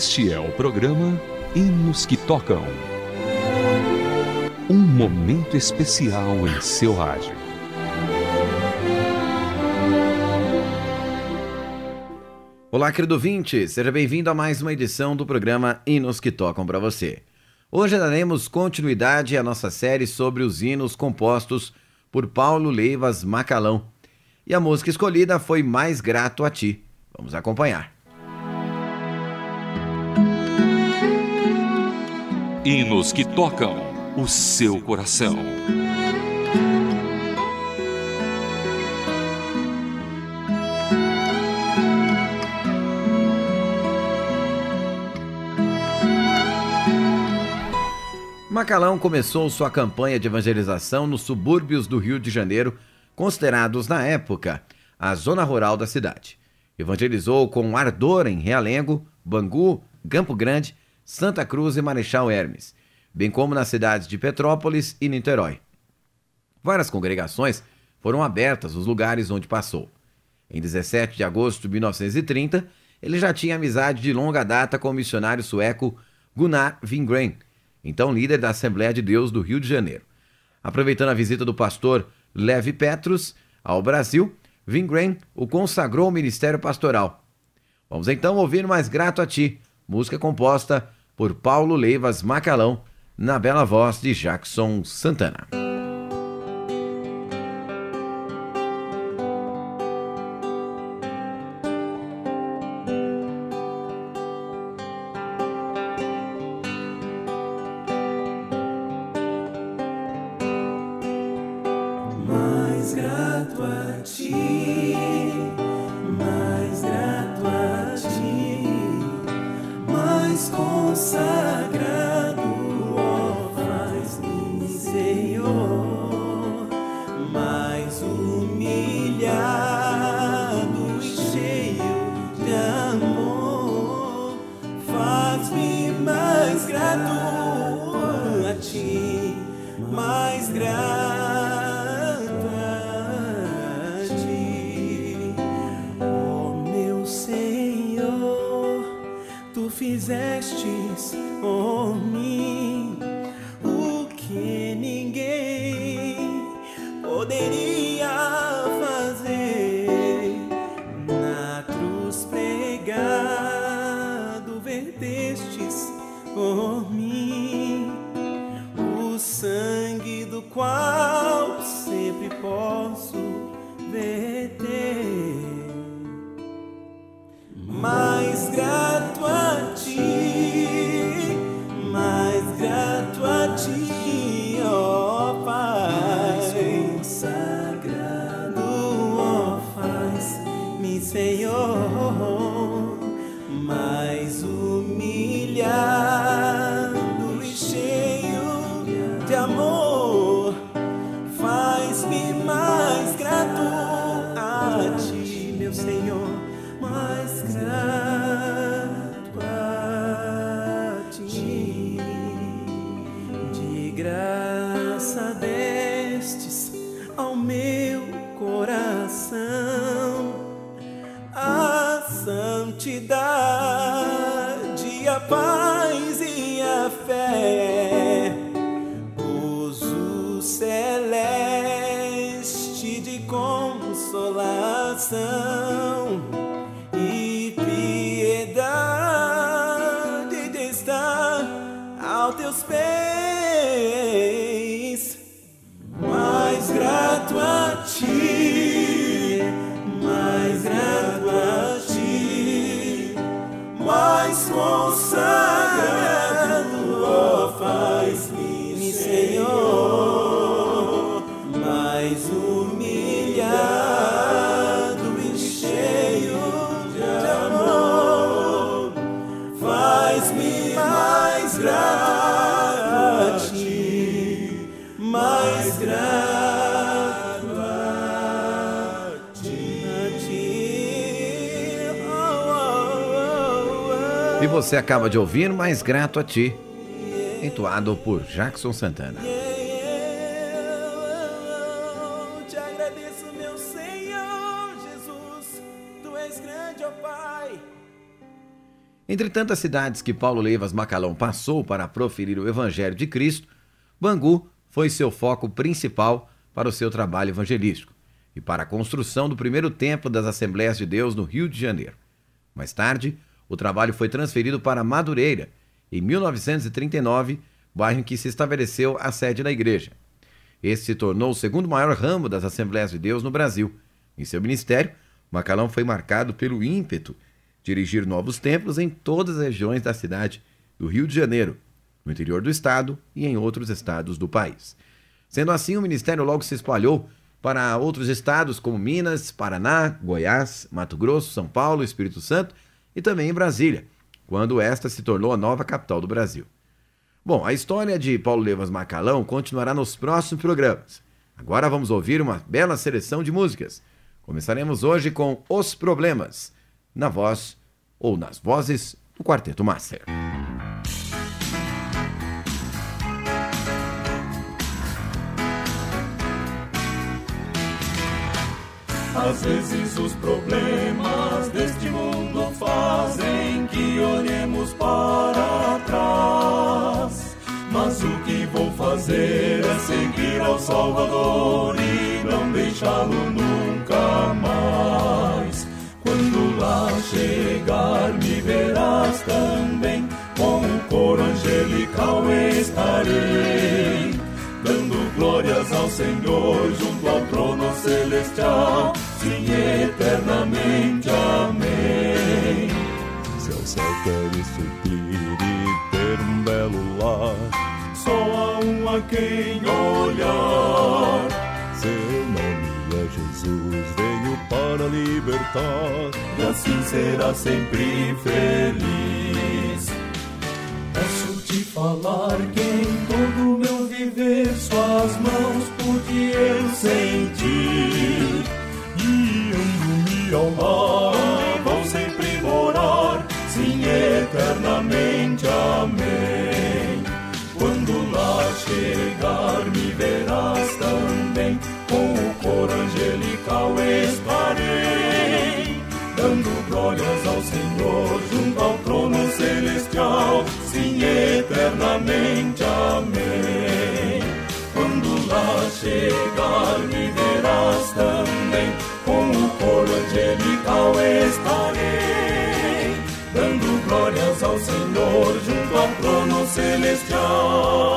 Este é o programa Hinos que Tocam. Um momento especial em seu rádio. Olá, querido ouvinte, seja bem-vindo a mais uma edição do programa Hinos que Tocam para você. Hoje daremos continuidade à nossa série sobre os hinos compostos por Paulo Leivas Macalão. E a música escolhida foi Mais Grato a Ti. Vamos acompanhar. Hinos que tocam o seu coração. Macalão começou sua campanha de evangelização nos subúrbios do Rio de Janeiro, considerados na época a zona rural da cidade. Evangelizou com ardor em Realengo, Bangu, Campo Grande, Santa Cruz e Marechal Hermes, bem como nas cidades de Petrópolis e Niterói. Várias congregações foram abertas nos lugares onde passou. Em 17 de agosto de 1930, ele já tinha amizade de longa data com o missionário sueco Gunnar Wingren, então líder da Assembleia de Deus do Rio de Janeiro. Aproveitando a visita do pastor Levi Petrus ao Brasil, Wingren o consagrou ao ministério pastoral. Vamos então ouvir Mais Grato a Ti, música composta por Paulo Leivas Macalão, na bela voz de Jackson Santana. Fizestes por mim o que ninguém poderia fazer na cruz pregado vertestes por mim o sangue do qual sempre posso verter. Santidade, a paz e a fé grato a ti, mais grato a ti. E você acaba de ouvir Mais Grato a Ti, entoado por Jackson Santana. Entre tantas cidades que Paulo Leivas Macalão passou para proferir o Evangelho de Cristo, Bangu foi seu foco principal para o seu trabalho evangelístico e para a construção do primeiro templo das Assembleias de Deus no Rio de Janeiro. Mais tarde, o trabalho foi transferido para Madureira, em 1939, bairro em que se estabeleceu a sede da igreja. Este se tornou o segundo maior ramo das Assembleias de Deus no Brasil. Em seu ministério, Macalão foi marcado pelo ímpeto dirigir novos templos em todas as regiões da cidade do Rio de Janeiro, no interior do estado e em outros estados do país. Sendo assim, o ministério logo se espalhou para outros estados como Minas, Paraná, Goiás, Mato Grosso, São Paulo, Espírito Santo e também em Brasília, quando esta se tornou a nova capital do Brasil. Bom, a história de Paulo Levas Macalão continuará nos próximos programas. Agora vamos ouvir uma bela seleção de músicas. Começaremos hoje com Os Problemas na voz ou nas vozes do Quarteto Master. Às vezes os problemas deste mundo fazem que olhemos para trás. Mas o que vou fazer é seguir ao Salvador e não deixá-lo nunca mais. Quando lá chegar, me verás também. Com o coro angelical estarei, dando glórias ao Senhor junto ao trono celestial. Sim, eternamente. Amém. Se ao céu queres subir e ter um belo lar, só há um a quem olhar. Jesus, veio para libertar. E assim será sempre feliz. Posso-te falar que em todo meu viver suas mãos pude eu sentir. Guiando-me ao mar, vou sempre morar, sim, eternamente. Amém. Quando lá chegar, me verás também com o coro angelical estarei, dando glórias ao Senhor junto ao trono celestial, sim, eternamente. Amém. Quando lá chegar, me verás também, com o coro angelical estarei, dando glórias ao Senhor junto ao trono celestial,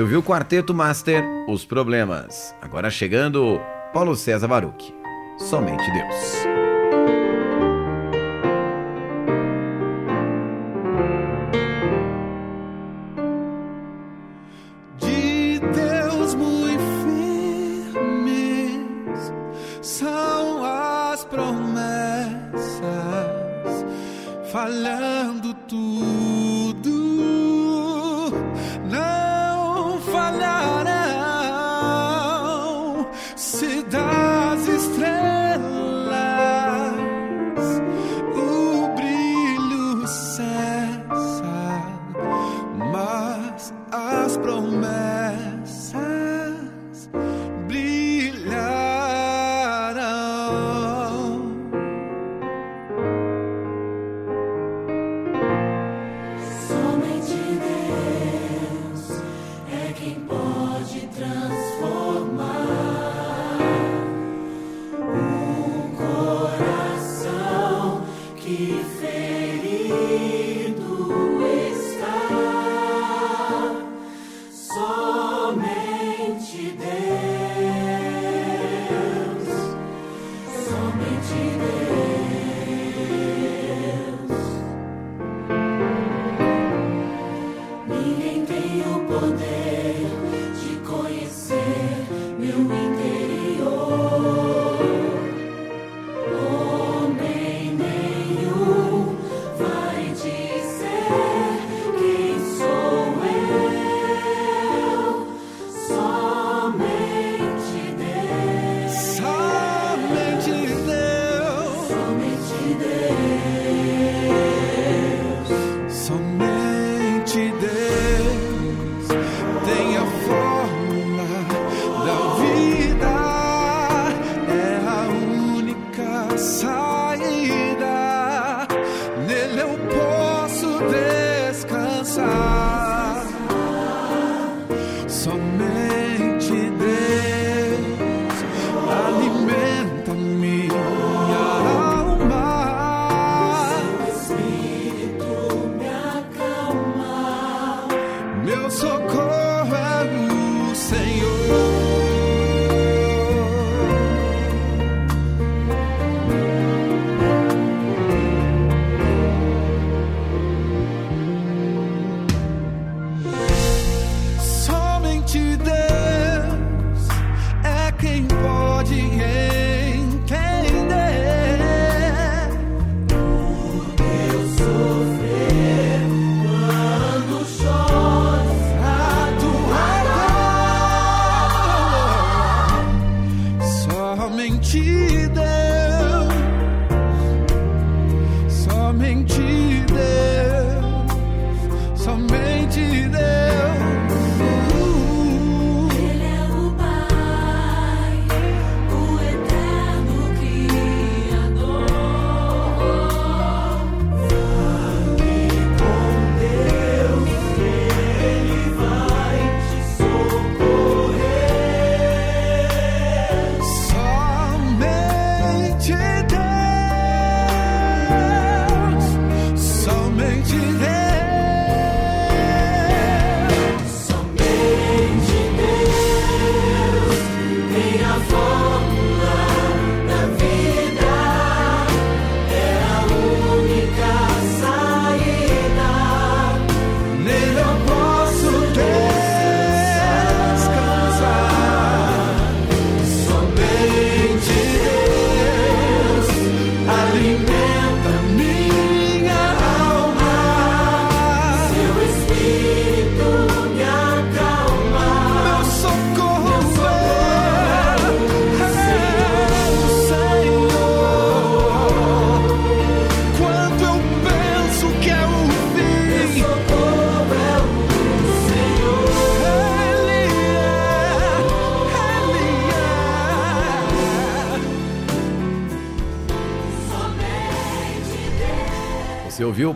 Você ouviu o Quarteto Master, Os Problemas. Agora chegando Paulo César Baruch. Somente Deus. Falando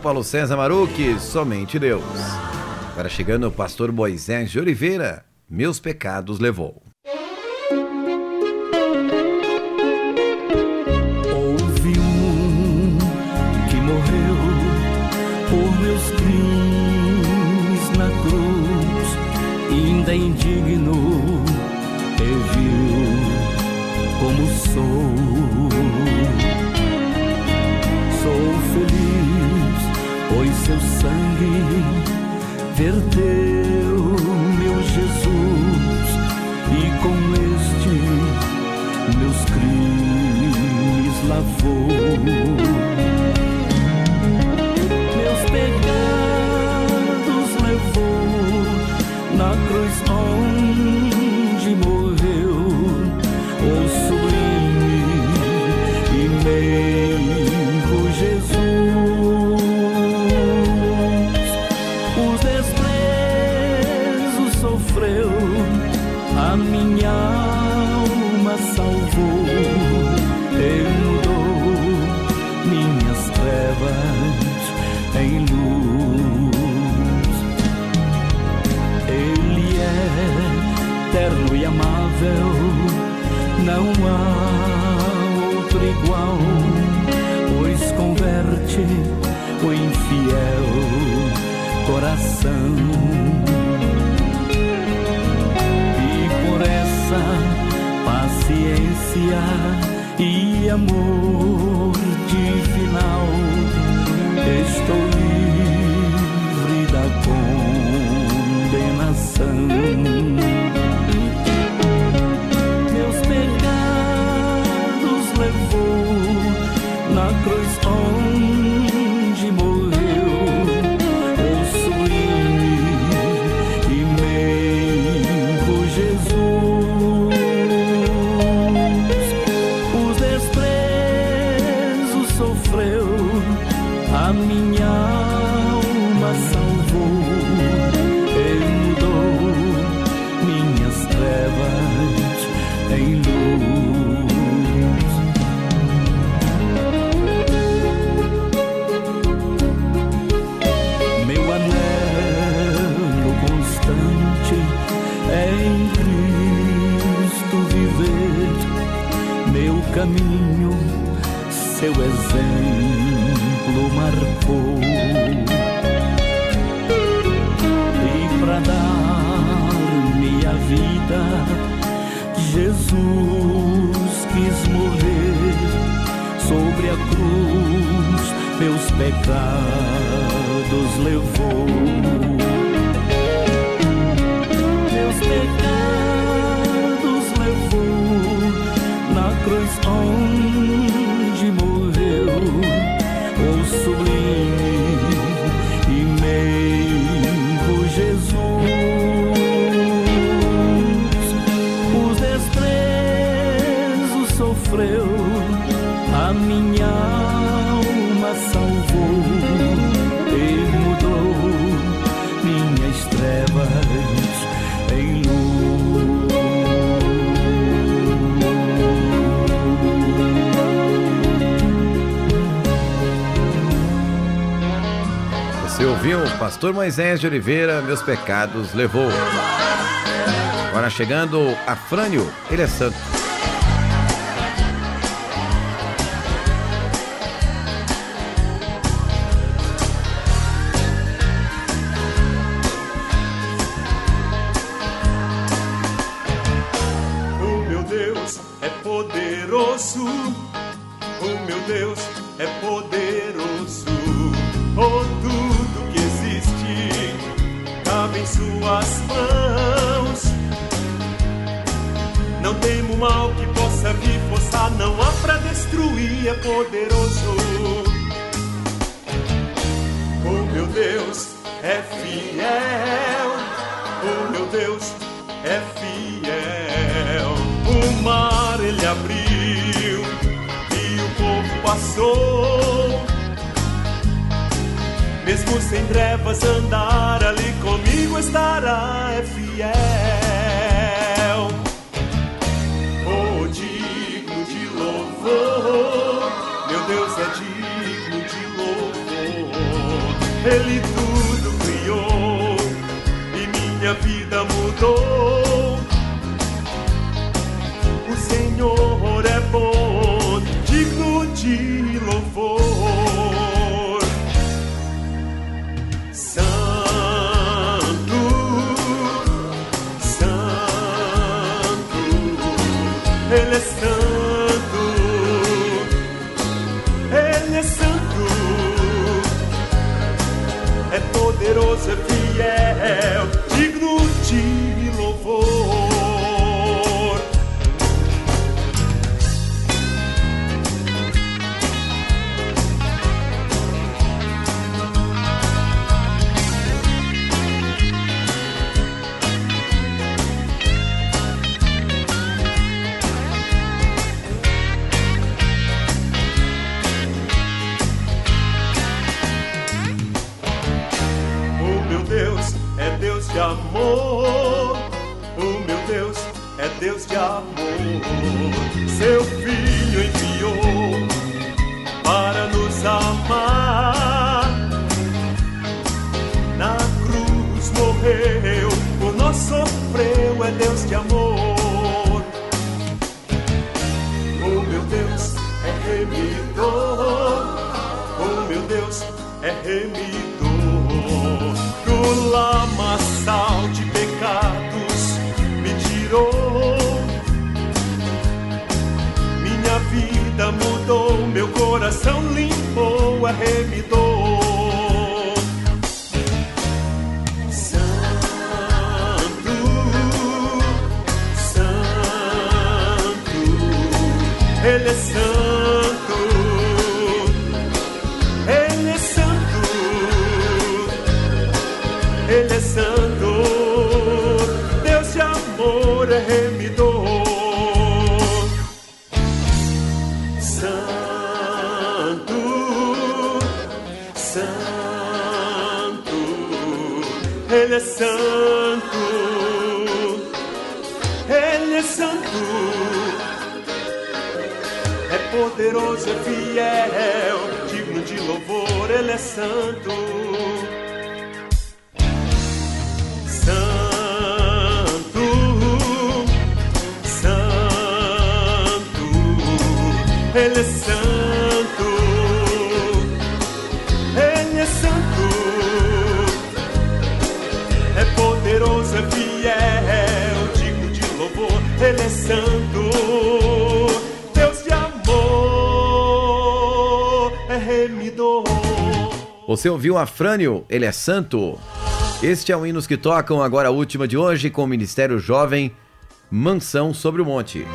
Paulo César Maruque? Somente Deus. Agora chegando o pastor Moisés de Oliveira, Meus Pecados Levou. Houve um que morreu por meus crimes na cruz, ainda indigno, e viu como sou. Sou feliz, seu sangue verteu meu Jesus, e com este meus crimes lavou. Minha alma salvou. Mudou minhas trevas em luz. Ele é eterno e amável, não há outro igual, pois converte o infiel coração. Paciência e amor divinal, estou livre da condenação. caminho, seu exemplo marcou. E para dar-me a vida, Jesus quis morrer sobre a cruz, meus pecados levou. Onde morreu o sublime e meio Jesus. Os desprezos sofreu, a minha O Pastor Moisés de Oliveira, Meus Pecados Levou. Agora chegando Afrânio, ele é santo. O meu Deus é poderoso. O meu Deus é poderoso. Suas mãos. Não temo mal que possa vir forçar, não há pra destruir, é poderoso. O meu Deus é fiel. O meu Deus é fiel. O mar ele abriu e o povo passou. Mesmo sem trevas andar ali estará é fiel. Oh, digno de louvor, meu Deus é digno de louvor. Ele tudo criou e minha vida mudou. Santo, Ele é santo, é poderoso, é fiel, limpou, Ele é é poderoso, é fiel, digno de louvor, ele é santo. Santo, Santo, ele é santo, é santo, Deus de amor, é remidor. Você ouviu Afrânio, ele é santo. Este é o Hinos que Tocam, agora a última de hoje, com o Ministério Jovem, Mansão sobre o Monte.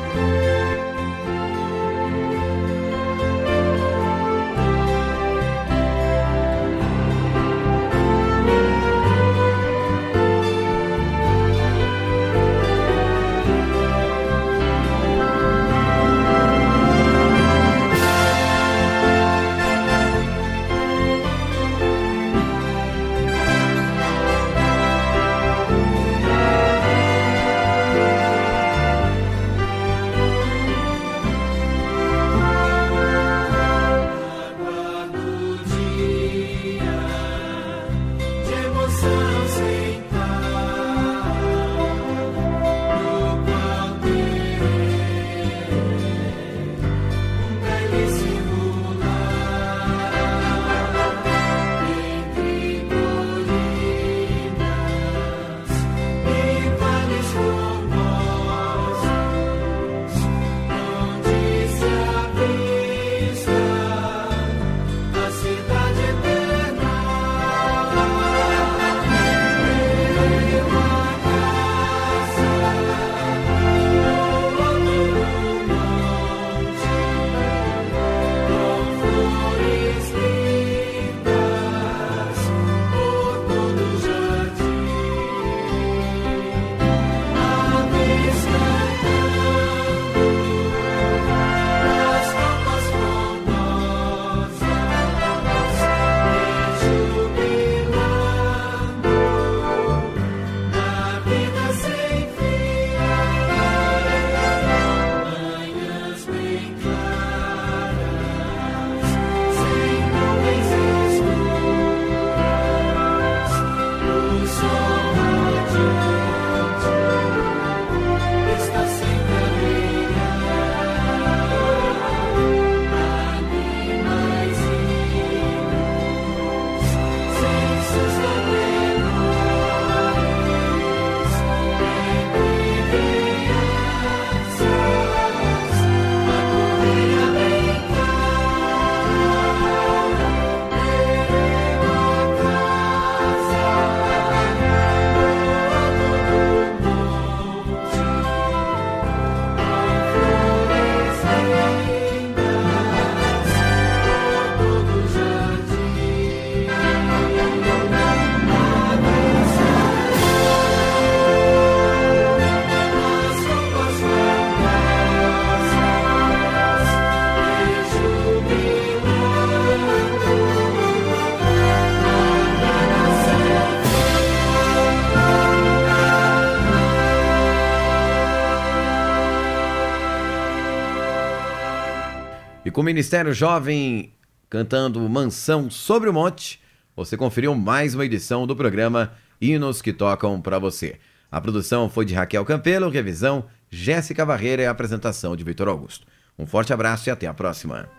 Ministério Jovem cantando Mansão sobre o Monte, você conferiu mais uma edição do programa Hinos que Tocam para você. A produção foi de Raquel Campelo, revisão Jéssica Barreira e a apresentação de Vitor Augusto. Um forte abraço e até a próxima.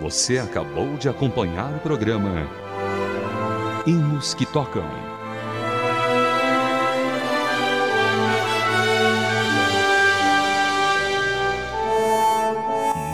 Você acabou de acompanhar o programa Hinos que Tocam.